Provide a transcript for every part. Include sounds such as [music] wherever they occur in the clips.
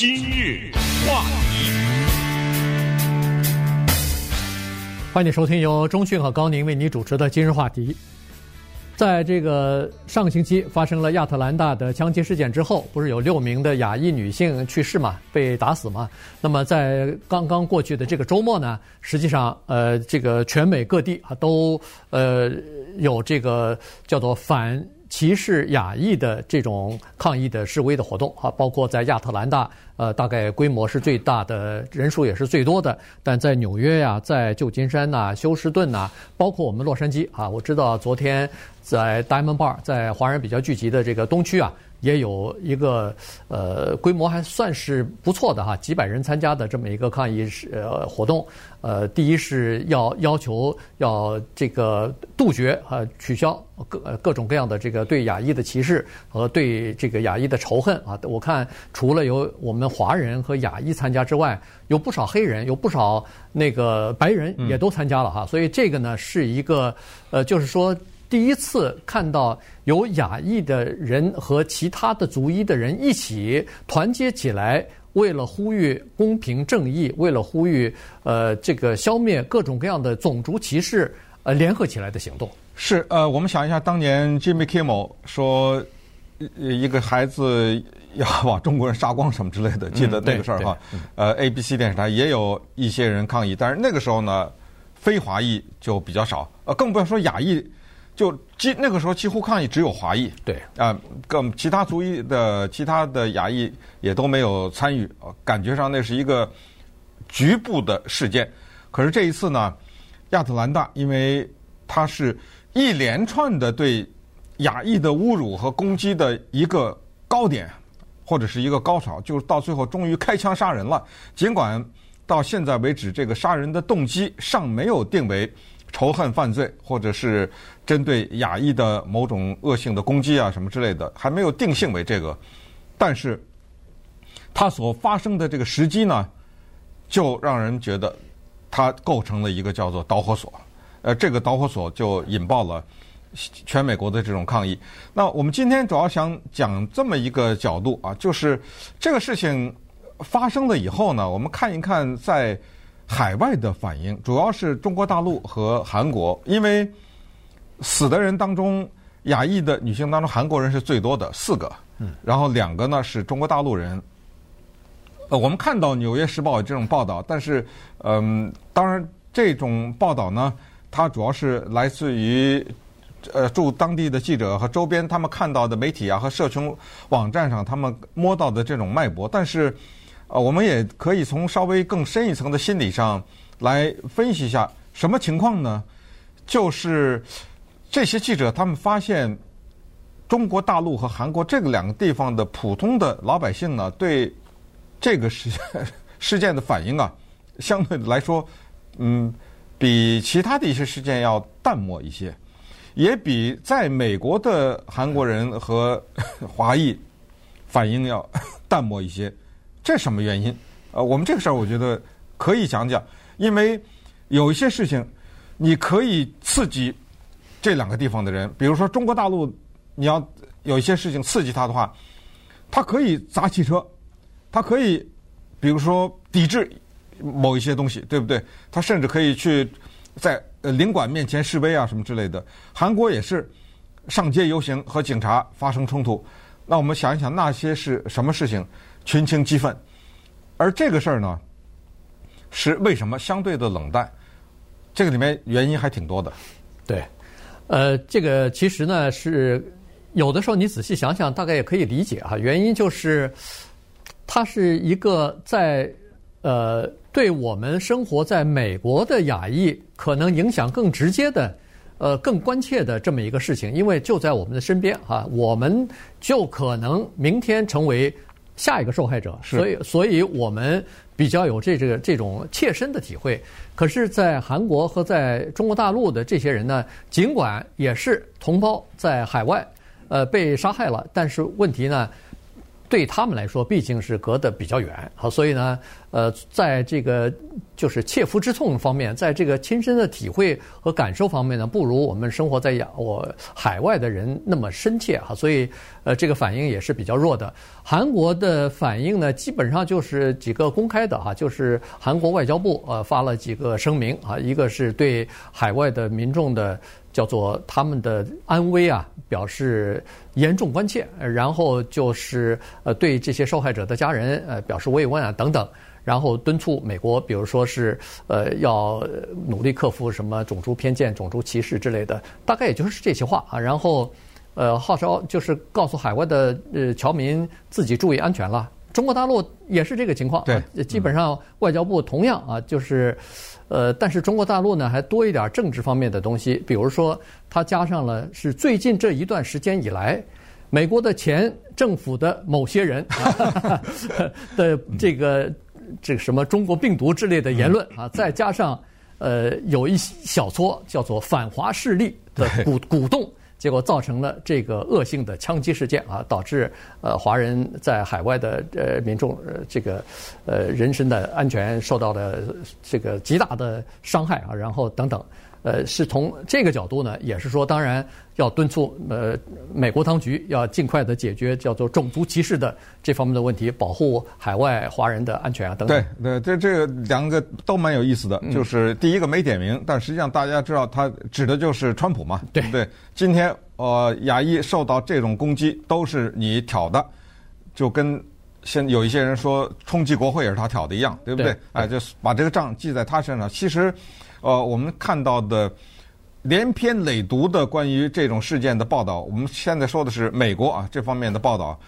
今日话题，欢迎收听由中讯和高宁为你主持的今日话题。在这个上个星期发生了亚特兰大的枪击事件之后，不是有六名的亚裔女性去世嘛，被打死嘛？那么在刚刚过去的这个周末呢，实际上呃，这个全美各地啊都呃有这个叫做反。歧视亚裔的这种抗议的示威的活动啊，包括在亚特兰大，呃，大概规模是最大的，人数也是最多的。但在纽约呀，在旧金山呐、休斯顿呐，包括我们洛杉矶啊，我知道昨天在 Diamond Bar，在华人比较聚集的这个东区啊。也有一个呃规模还算是不错的哈，几百人参加的这么一个抗议是呃活动。呃，第一是要要求要这个杜绝啊取消各各种各样的这个对亚裔的歧视和对这个亚裔的仇恨啊。我看除了有我们华人和亚裔参加之外，有不少黑人，有不少那个白人也都参加了哈。所以这个呢是一个呃，就是说。第一次看到有亚裔的人和其他的族裔的人一起团结起来，为了呼吁公平正义，为了呼吁呃这个消灭各种各样的种族歧视，呃联合起来的行动。是呃，我们想一下，当年 Jimmy Kimmel 说一个孩子要把中国人杀光什么之类的，记得那个事儿哈。呃，ABC 电视台也有一些人抗议，但是那个时候呢，非华裔就比较少，呃，更不要说亚裔。就几那个时候几乎抗议只有华裔，对啊，更其他族裔的其他的亚裔也都没有参与，感觉上那是一个局部的事件。可是这一次呢，亚特兰大因为它是一连串的对亚裔的侮辱和攻击的一个高点，或者是一个高潮，就是到最后终于开枪杀人了。尽管到现在为止，这个杀人的动机尚没有定为。仇恨犯罪，或者是针对亚裔的某种恶性的攻击啊，什么之类的，还没有定性为这个。但是，它所发生的这个时机呢，就让人觉得它构成了一个叫做导火索。呃，这个导火索就引爆了全美国的这种抗议。那我们今天主要想讲这么一个角度啊，就是这个事情发生了以后呢，我们看一看在。海外的反应主要是中国大陆和韩国，因为死的人当中，亚裔的女性当中，韩国人是最多的四个，嗯，然后两个呢是中国大陆人。呃，我们看到《纽约时报》这种报道，但是，嗯，当然这种报道呢，它主要是来自于呃驻当地的记者和周边他们看到的媒体啊和社群网站上他们摸到的这种脉搏，但是。啊，我们也可以从稍微更深一层的心理上来分析一下什么情况呢？就是这些记者他们发现，中国大陆和韩国这个两个地方的普通的老百姓呢，对这个事 [laughs] 事件的反应啊，相对来说，嗯，比其他的一些事件要淡漠一些，也比在美国的韩国人和 [laughs] 华裔反应要 [laughs] 淡漠一些。这什么原因？呃，我们这个事儿我觉得可以讲讲，因为有一些事情你可以刺激这两个地方的人，比如说中国大陆，你要有一些事情刺激他的话，他可以砸汽车，他可以比如说抵制某一些东西，对不对？他甚至可以去在领馆面前示威啊什么之类的。韩国也是上街游行和警察发生冲突。那我们想一想，那些是什么事情？群情激愤，而这个事儿呢，是为什么相对的冷淡？这个里面原因还挺多的。对，呃，这个其实呢是有的时候你仔细想想，大概也可以理解哈。原因就是，它是一个在呃对我们生活在美国的亚裔可能影响更直接的，呃更关切的这么一个事情，因为就在我们的身边哈，我们就可能明天成为。下一个受害者，所以所以我们比较有这这个这种切身的体会。可是，在韩国和在中国大陆的这些人呢，尽管也是同胞在海外，呃，被杀害了，但是问题呢，对他们来说，毕竟是隔得比较远，好，所以呢，呃，在这个就是切肤之痛方面，在这个亲身的体会和感受方面呢，不如我们生活在亚我海外的人那么深切哈，所以呃，这个反应也是比较弱的。韩国的反应呢，基本上就是几个公开的哈，就是韩国外交部呃发了几个声明啊，一个是对海外的民众的。叫做他们的安危啊，表示严重关切，然后就是呃对这些受害者的家人呃表示慰问啊等等，然后敦促美国，比如说是呃要努力克服什么种族偏见、种族歧视之类的，大概也就是这些话啊，然后呃号召就是告诉海外的呃侨民自己注意安全了。中国大陆也是这个情况，对，基本上外交部同样啊就是。呃，但是中国大陆呢，还多一点政治方面的东西，比如说，它加上了是最近这一段时间以来，美国的前政府的某些人 [laughs] 的这个这个什么中国病毒之类的言论啊，再加上呃有一小撮叫做反华势力的鼓鼓动。结果造成了这个恶性的枪击事件啊，导致呃华人在海外的呃民众呃这个呃人身的安全受到了这个极大的伤害啊，然后等等。呃，是从这个角度呢，也是说，当然要敦促呃美国当局要尽快的解决叫做种族歧视的这方面的问题，保护海外华人的安全啊等等。对对，这这个两个都蛮有意思的，就是第一个没点名，但实际上大家知道他指的就是川普嘛，对不对？今天呃亚裔受到这种攻击都是你挑的，就跟现有一些人说冲击国会也是他挑的一样，对不对？哎，就是把这个账记在他身上，其实。呃，我们看到的连篇累牍的关于这种事件的报道，我们现在说的是美国啊这方面的报道，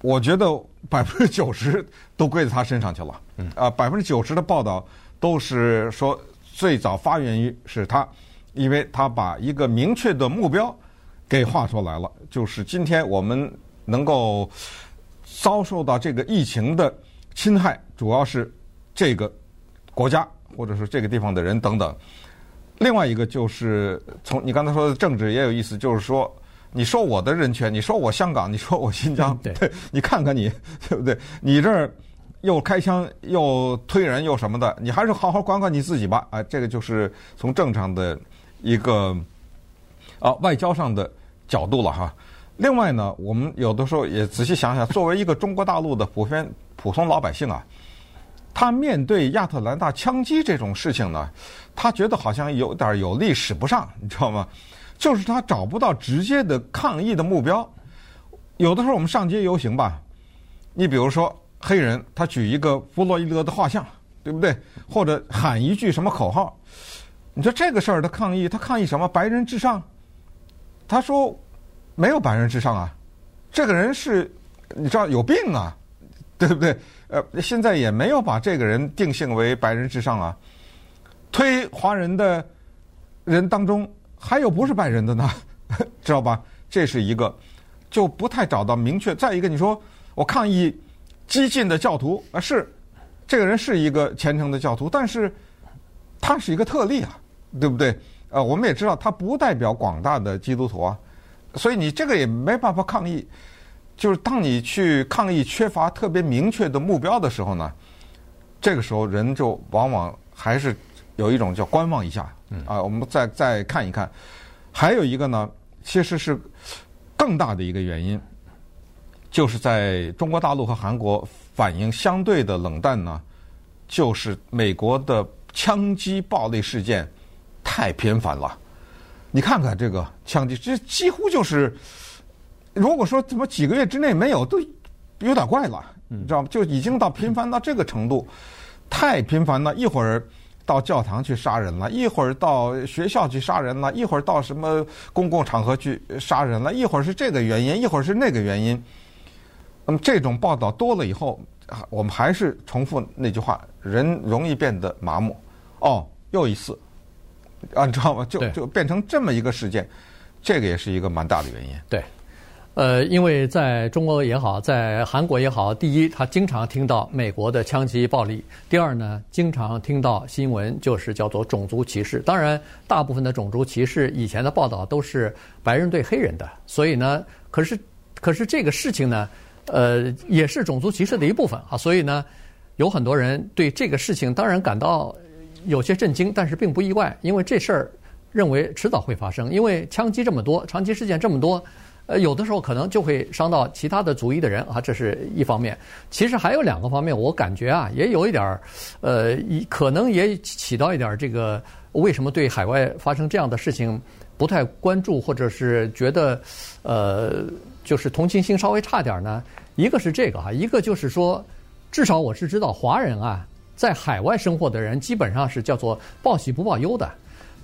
我觉得百分之九十都归在他身上去了。嗯。啊，百分之九十的报道都是说最早发源于是他，因为他把一个明确的目标给画出来了，就是今天我们能够遭受到这个疫情的侵害，主要是这个国家。或者是这个地方的人等等，另外一个就是从你刚才说的政治也有意思，就是说你说我的人权，你说我香港，你说我新疆，[laughs] 对，[laughs] 你看看你 [laughs] 对不对？你这儿又开枪又推人又什么的，你还是好好管管你自己吧。啊，这个就是从正常的一个啊外交上的角度了哈。另外呢，我们有的时候也仔细想想，作为一个中国大陆的普遍普通老百姓啊。他面对亚特兰大枪击这种事情呢，他觉得好像有点有力使不上，你知道吗？[laughs] 就是他找不到直接的抗议的目标。有的时候我们上街游行吧，你比如说黑人他举一个弗洛伊德的画像，对不对？或者喊一句什么口号，你说这个事儿的抗议，他抗议什么？白人至上？他说没有白人至上啊，这个人是你知道有病啊，对不对？呃，现在也没有把这个人定性为白人至上啊。推华人的人当中，还有不是白人的呢，[laughs] 知道吧？这是一个就不太找到明确。再一个，你说我抗议激进的教徒啊，是这个人是一个虔诚的教徒，但是他是一个特例啊，对不对？呃，我们也知道他不代表广大的基督徒啊，所以你这个也没办法抗议。就是当你去抗议缺乏特别明确的目标的时候呢，这个时候人就往往还是有一种叫观望一下，啊，我们再再看一看。还有一个呢，其实是更大的一个原因，就是在中国大陆和韩国反应相对的冷淡呢，就是美国的枪击暴力事件太频繁了。你看看这个枪击，这几乎就是。如果说怎么几个月之内没有，都有点怪了，你知道吗？就已经到频繁到这个程度，太频繁了。一会儿到教堂去杀人了，一会儿到学校去杀人了，一会儿到什么公共场合去杀人了，一会儿是这个原因，一会儿是那个原因。那么这种报道多了以后，我们还是重复那句话：人容易变得麻木。哦，又一次，啊，你知道吗？就就变成这么一个事件，这个也是一个蛮大的原因。对。呃，因为在中国也好，在韩国也好，第一，他经常听到美国的枪击暴力；第二呢，经常听到新闻就是叫做种族歧视。当然，大部分的种族歧视以前的报道都是白人对黑人的，所以呢，可是可是这个事情呢，呃，也是种族歧视的一部分啊。所以呢，有很多人对这个事情当然感到有些震惊，但是并不意外，因为这事儿认为迟早会发生，因为枪击这么多，枪击事件这么多。呃，有的时候可能就会伤到其他的族裔的人啊，这是一方面。其实还有两个方面，我感觉啊，也有一点儿，呃，可能也起到一点这个为什么对海外发生这样的事情不太关注，或者是觉得呃，就是同情心稍微差点呢？一个是这个啊，一个就是说，至少我是知道华人啊，在海外生活的人基本上是叫做报喜不报忧的。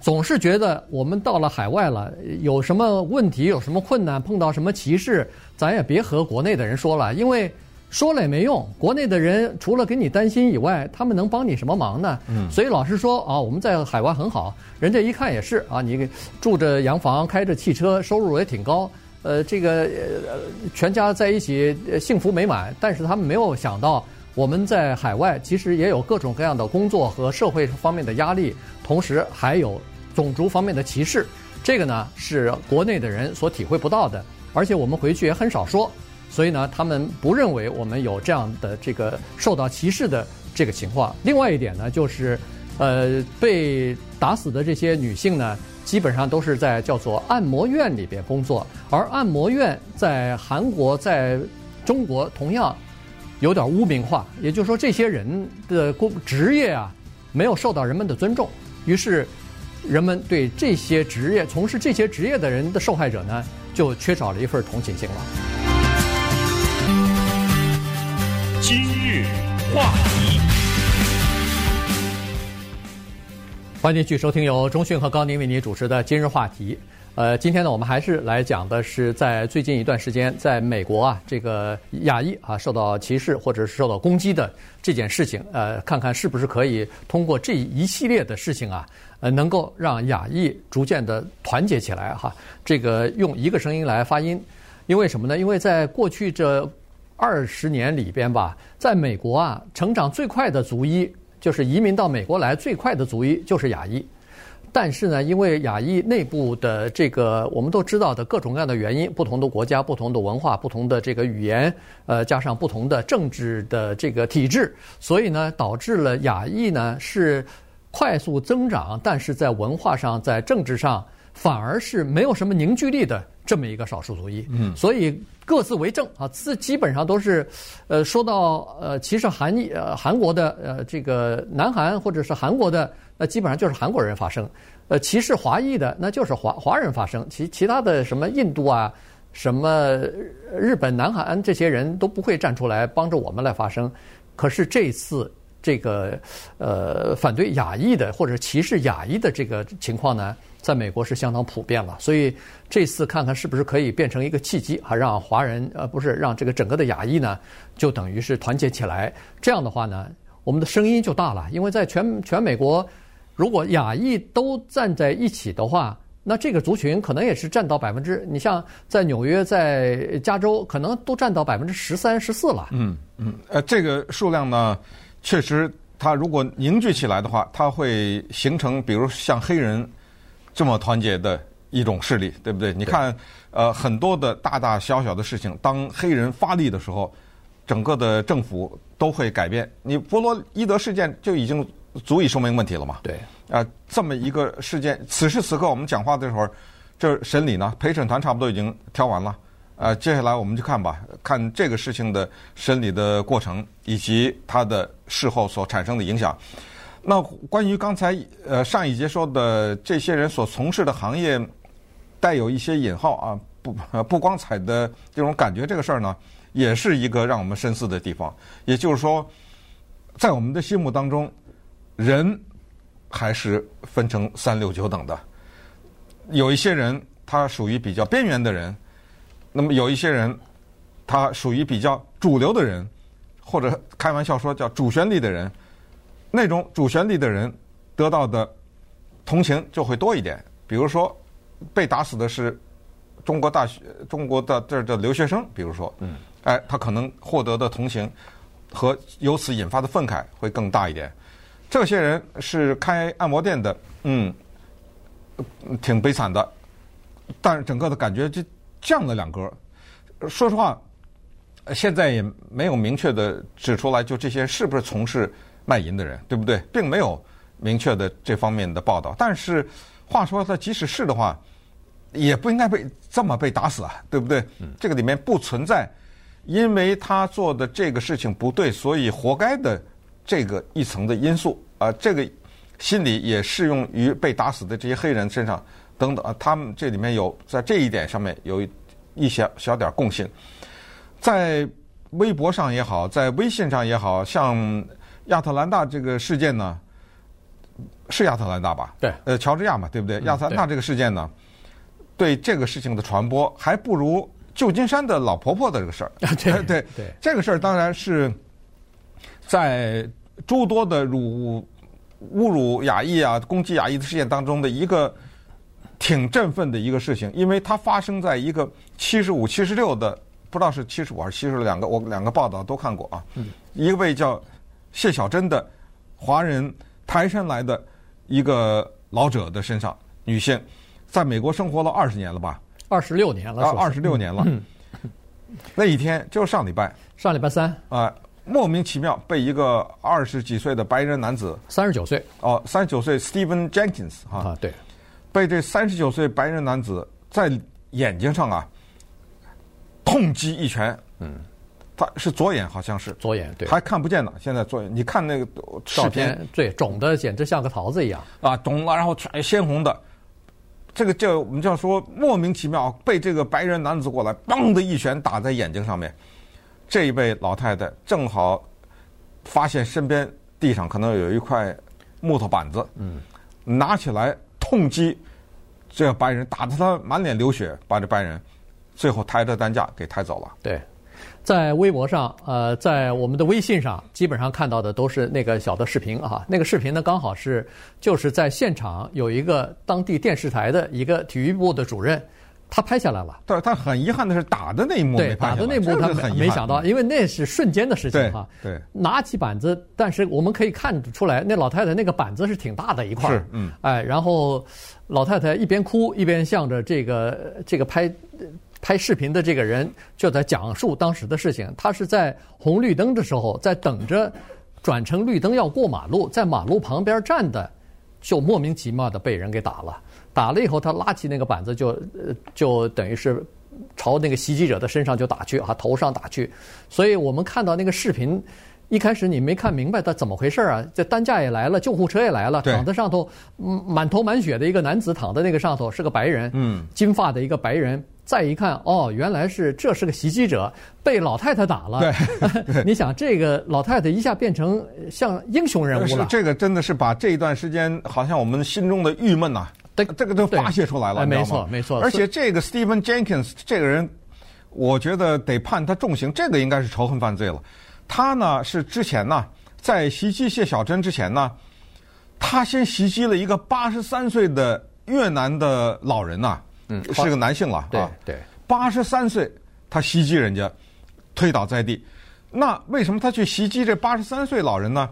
总是觉得我们到了海外了，有什么问题、有什么困难、碰到什么歧视，咱也别和国内的人说了，因为说了也没用。国内的人除了给你担心以外，他们能帮你什么忙呢？嗯。所以老实说啊，我们在海外很好，人家一看也是啊，你住着洋房、开着汽车，收入也挺高，呃，这个呃全家在一起幸福美满。但是他们没有想到。我们在海外其实也有各种各样的工作和社会方面的压力，同时还有种族方面的歧视。这个呢是国内的人所体会不到的，而且我们回去也很少说，所以呢，他们不认为我们有这样的这个受到歧视的这个情况。另外一点呢，就是呃被打死的这些女性呢，基本上都是在叫做按摩院里边工作，而按摩院在韩国、在中国同样。有点污名化，也就是说，这些人的工职业啊，没有受到人们的尊重，于是人们对这些职业、从事这些职业的人的受害者呢，就缺少了一份同情心了。今日话题，欢迎继续收听由中讯和高宁为您主持的《今日话题》。呃，今天呢，我们还是来讲的是在最近一段时间，在美国啊，这个亚裔啊受到歧视或者是受到攻击的这件事情，呃，看看是不是可以通过这一系列的事情啊，呃，能够让亚裔逐渐的团结起来哈。这个用一个声音来发音，因为什么呢？因为在过去这二十年里边吧，在美国啊，成长最快的族裔，就是移民到美国来最快的族裔，就是亚裔。但是呢，因为亚裔内部的这个我们都知道的各种各样的原因，不同的国家、不同的文化、不同的这个语言，呃，加上不同的政治的这个体制，所以呢，导致了亚裔呢是快速增长，但是在文化上、在政治上反而是没有什么凝聚力的这么一个少数族裔。嗯，所以各自为政啊，这基本上都是，呃，说到呃，其实韩裔呃韩国的呃这个南韩或者是韩国的。那基本上就是韩国人发声，呃，歧视华裔的那就是华华人发声，其其他的什么印度啊、什么日本、南韩这些人都不会站出来帮着我们来发声。可是这次这个呃反对亚裔的或者歧视亚裔的这个情况呢，在美国是相当普遍了。所以这次看看是不是可以变成一个契机，啊，让华人呃不是让这个整个的亚裔呢，就等于是团结起来。这样的话呢，我们的声音就大了，因为在全全美国。如果亚裔都站在一起的话，那这个族群可能也是占到百分之，你像在纽约、在加州，可能都占到百分之十三、十四了。嗯嗯，呃，这个数量呢，确实，它如果凝聚起来的话，它会形成，比如像黑人这么团结的一种势力，对不对？你看，呃，很多的大大小小的事情，当黑人发力的时候，整个的政府都会改变。你弗洛伊德事件就已经。足以说明问题了嘛？对，啊，这么一个事件，此时此刻我们讲话的时候，这审理呢，陪审团差不多已经挑完了，呃，接下来我们就看吧，看这个事情的审理的过程以及它的事后所产生的影响。那关于刚才呃上一节说的这些人所从事的行业，带有一些引号啊，不不光彩的这种感觉，这个事儿呢，也是一个让我们深思的地方。也就是说，在我们的心目当中。人还是分成三六九等的，有一些人他属于比较边缘的人，那么有一些人他属于比较主流的人，或者开玩笑说叫主旋律的人，那种主旋律的人得到的同情就会多一点。比如说被打死的是中国大学中国的这儿的留学生，比如说，嗯，哎，他可能获得的同情和由此引发的愤慨会更大一点。这些人是开按摩店的，嗯，挺悲惨的，但是整个的感觉就降了两格。说实话，现在也没有明确的指出来，就这些是不是从事卖淫的人，对不对？并没有明确的这方面的报道。但是话说，他即使是的话，也不应该被这么被打死啊，对不对？这个里面不存在，因为他做的这个事情不对，所以活该的这个一层的因素啊。这个心理也适用于被打死的这些黑人身上等等啊。他们这里面有在这一点上面有一小小点共性。在微博上也好，在微信上也好，像亚特兰大这个事件呢，是亚特兰大吧？对，呃，乔治亚嘛，对不对？亚特兰大这个事件呢，对这个事情的传播还不如旧金山的老婆婆的这个事儿。对对对，这个事儿当然是在诸多的辱侮辱亚裔啊、攻击亚裔的事件当中的一个挺振奋的一个事情，因为它发生在一个七十五、七十六的。不知道是七十五还是七十六，两个我两个报道都看过啊。嗯，一位叫谢小珍的华人台山来的一个老者的身上，女性，在美国生活了二十年了吧？二十六年了。啊，二十六年了。嗯。[laughs] 那一天就是上礼拜。上礼拜三。啊，莫名其妙被一个二十几岁的白人男子。三十九岁。哦，三十九岁，Stephen Jenkins 哈。啊，对。被这三十九岁白人男子在眼睛上啊。痛击一拳，嗯，他是左眼，好像是左眼，对，还看不见呢。现在左眼，你看那个照片，对，肿的简直像个桃子一样啊，肿了，然后全鲜红的。这个叫我们叫说莫名其妙被这个白人男子过来，嘣的一拳打在眼睛上面。这一位老太太正好发现身边地上可能有一块木头板子，嗯，拿起来痛击这个白人，打得他满脸流血，把这白人。最后抬着担架给抬走了。对，在微博上，呃，在我们的微信上，基本上看到的都是那个小的视频啊。那个视频呢，刚好是就是在现场有一个当地电视台的一个体育部的主任，他拍下来了。对，他很遗憾的是打的那一幕。对，打的那一幕他很没想到，因为那是瞬间的事情哈。对，拿起板子，但是我们可以看出来，那老太太那个板子是挺大的一块。是，嗯。哎，然后老太太一边哭一边向着这个这个拍。拍视频的这个人就在讲述当时的事情。他是在红绿灯的时候，在等着转成绿灯要过马路，在马路旁边站的，就莫名其妙的被人给打了。打了以后，他拉起那个板子就，就就等于是朝那个袭击者的身上就打去啊，头上打去。所以我们看到那个视频，一开始你没看明白他怎么回事啊？这担架也来了，救护车也来了，躺在上头，嗯，满头满血的一个男子躺在那个上头，是个白人，嗯，金发的一个白人。再一看，哦，原来是这是个袭击者，被老太太打了。对，[laughs] 你想这个老太太一下变成像英雄人物了。这个真的是把这一段时间好像我们心中的郁闷呐，这这个都发泄出来了，没错没错。而且这个 Stephen Jenkins 这个人，我觉得得判他重刑，这个应该是仇恨犯罪了。他呢是之前呢在袭击谢小珍之前呢，他先袭击了一个八十三岁的越南的老人呐。嗯，是个男性了，对对，八十三岁，他袭击人家，推倒在地。那为什么他去袭击这八十三岁老人呢？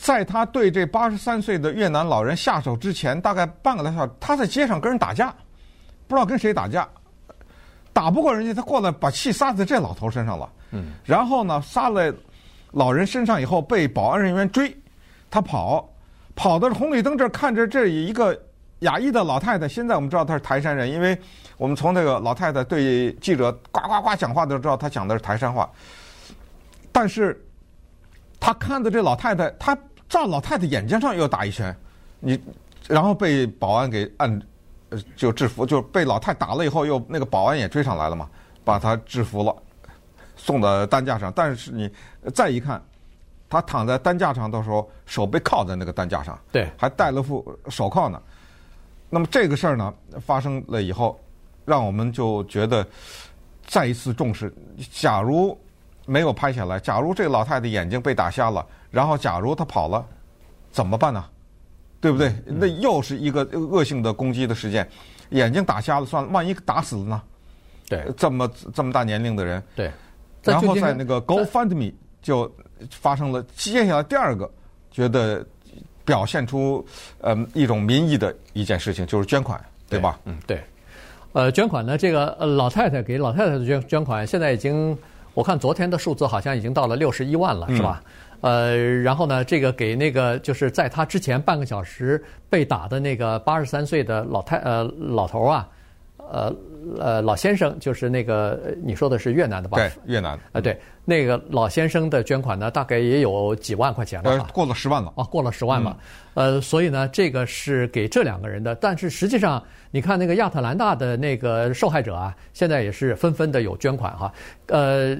在他对这八十三岁的越南老人下手之前，大概半个来小时，他在街上跟人打架，不知道跟谁打架，打不过人家，他过来把气撒在这老头身上了。嗯，然后呢，撒在老人身上以后，被保安人员追，他跑，跑到红绿灯这儿，看着这一个。亚裔的老太太，现在我们知道她是台山人，因为我们从那个老太太对记者呱呱呱讲话都知道她讲的是台山话。但是，他看到这老太太，他照老太太眼睛上又打一拳，你，然后被保安给按，就制服，就被老太打了以后，又那个保安也追上来了嘛，把他制服了，送到担架上。但是你再一看，他躺在担架上的时候，手被铐在那个担架上，对，还戴了副手铐呢。那么这个事儿呢，发生了以后，让我们就觉得再一次重视。假如没有拍下来，假如这个老太太眼睛被打瞎了，然后假如她跑了，怎么办呢？对不对？那又是一个恶性的攻击的事件。眼睛打瞎了算了，万一打死了呢？对，这么这么大年龄的人。对。然后在那个 GoFundMe 就发生了接下来第二个觉得。表现出呃一种民意的一件事情，就是捐款，对吧？嗯，对。呃，捐款呢，这个呃老太太给老太太的捐捐款，现在已经我看昨天的数字好像已经到了六十一万了，是吧？呃，然后呢，这个给那个就是在他之前半个小时被打的那个八十三岁的老太呃老头啊，呃呃老先生，就是那个你说的是越南的吧？对，越南。啊，对，那个老先生的捐款呢，大概也有几万块钱了，呃，过了十万了。啊，过了十万了。呃，所以呢，这个是给这两个人的，但是实际上，你看那个亚特兰大的那个受害者啊，现在也是纷纷的有捐款哈。呃，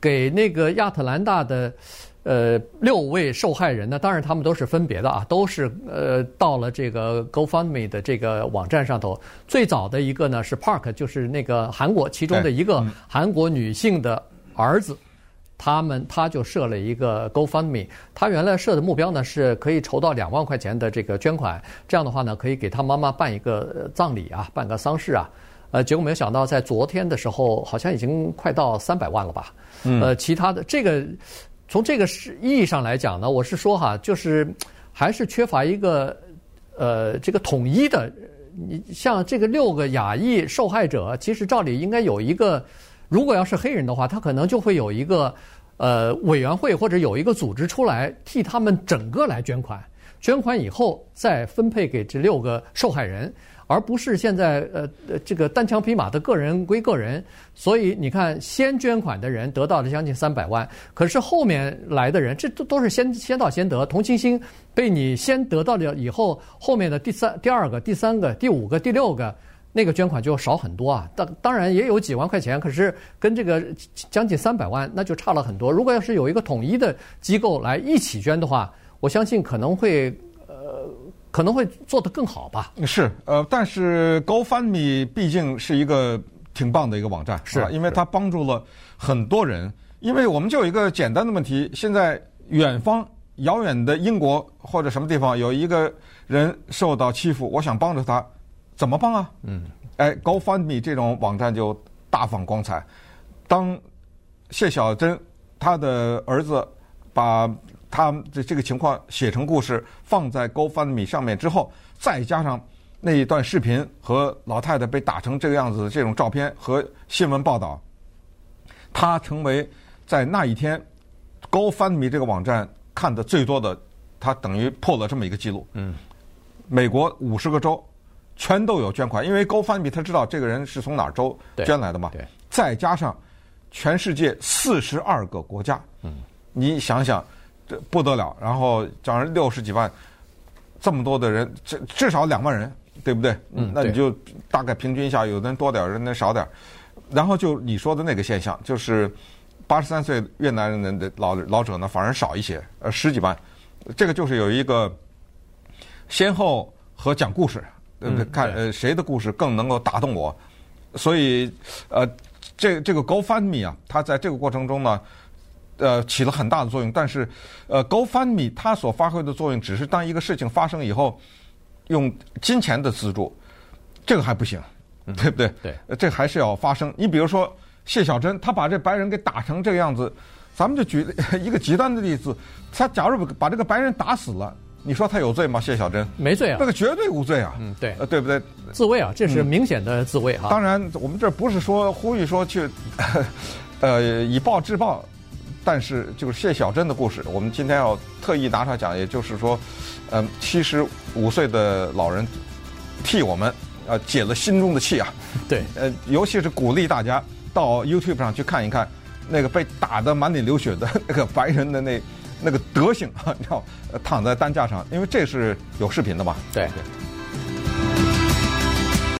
给那个亚特兰大的。呃，六位受害人呢，当然他们都是分别的啊，都是呃到了这个 GoFundMe 的这个网站上头。最早的一个呢是 Park，就是那个韩国其中的一个韩国女性的儿子，他们他就设了一个 GoFundMe，他原来设的目标呢是可以筹到两万块钱的这个捐款，这样的话呢可以给他妈妈办一个葬礼啊，办个丧事啊。呃，结果没有想到在昨天的时候，好像已经快到三百万了吧？呃，其他的这个。从这个是意义上来讲呢，我是说哈，就是还是缺乏一个呃这个统一的。你像这个六个亚裔受害者，其实照理应该有一个，如果要是黑人的话，他可能就会有一个呃委员会或者有一个组织出来替他们整个来捐款，捐款以后再分配给这六个受害人。而不是现在呃这个单枪匹马的个人归个人，所以你看，先捐款的人得到了将近三百万，可是后面来的人，这都都是先先到先得，同情心被你先得到了以后，后面的第三、第二个、第三个、第五个、第六个那个捐款就少很多啊。当当然也有几万块钱，可是跟这个将近三百万那就差了很多。如果要是有一个统一的机构来一起捐的话，我相信可能会。呃可能会做得更好吧？是，呃，但是 GoFundMe 毕竟是一个挺棒的一个网站，是，因为它帮助了很多人。因为我们就有一个简单的问题：现在远方遥远的英国或者什么地方有一个人受到欺负，我想帮助他，怎么帮啊？嗯，哎，GoFundMe 这种网站就大放光彩。当谢小珍她的儿子把。他这这个情况写成故事放在 GoFundMe 上面之后，再加上那一段视频和老太太被打成这个样子的这种照片和新闻报道，他成为在那一天 GoFundMe 这个网站看的最多的，他等于破了这么一个记录。嗯，美国五十个州全都有捐款，因为 GoFundMe 他知道这个人是从哪儿州捐来的嘛。对。再加上全世界四十二个国家，嗯，你想想。这不得了，然后讲人六十几万，这么多的人，至至少两万人，对不对？嗯，那你就大概平均一下，有的人多点儿，有的人少点儿。然后就你说的那个现象，就是八十三岁越南人的老老者呢，反而少一些，呃，十几万。这个就是有一个先后和讲故事，对不对？看呃谁的故事更能够打动我，所以呃这这个 GoFundMe 啊，他在这个过程中呢。呃，起了很大的作用，但是，呃，GoFundMe 它所发挥的作用，只是当一个事情发生以后，用金钱的资助，这个还不行，对不对？对，这还是要发生。你比如说谢小珍，他把这白人给打成这个样子，咱们就举 [laughs] 一个极端的例子，他假如把这个白人打死了，你说他有罪吗？谢小珍没罪啊，那个绝对无罪啊。嗯，对，呃，对不对？自卫啊，这是明显的自卫哈。当然，我们这不是说呼吁说去，[laughs] 呃，以暴制暴。但是，就是谢小珍的故事，我们今天要特意拿出来讲，也就是说，嗯，七十五岁的老人替我们呃解了心中的气啊。[laughs] 对，呃，尤其是鼓励大家到 YouTube 上去看一看那个被打得满脸流血的那个白人的那那个德行啊，你知道躺在担架上，因为这是有视频的嘛。对。对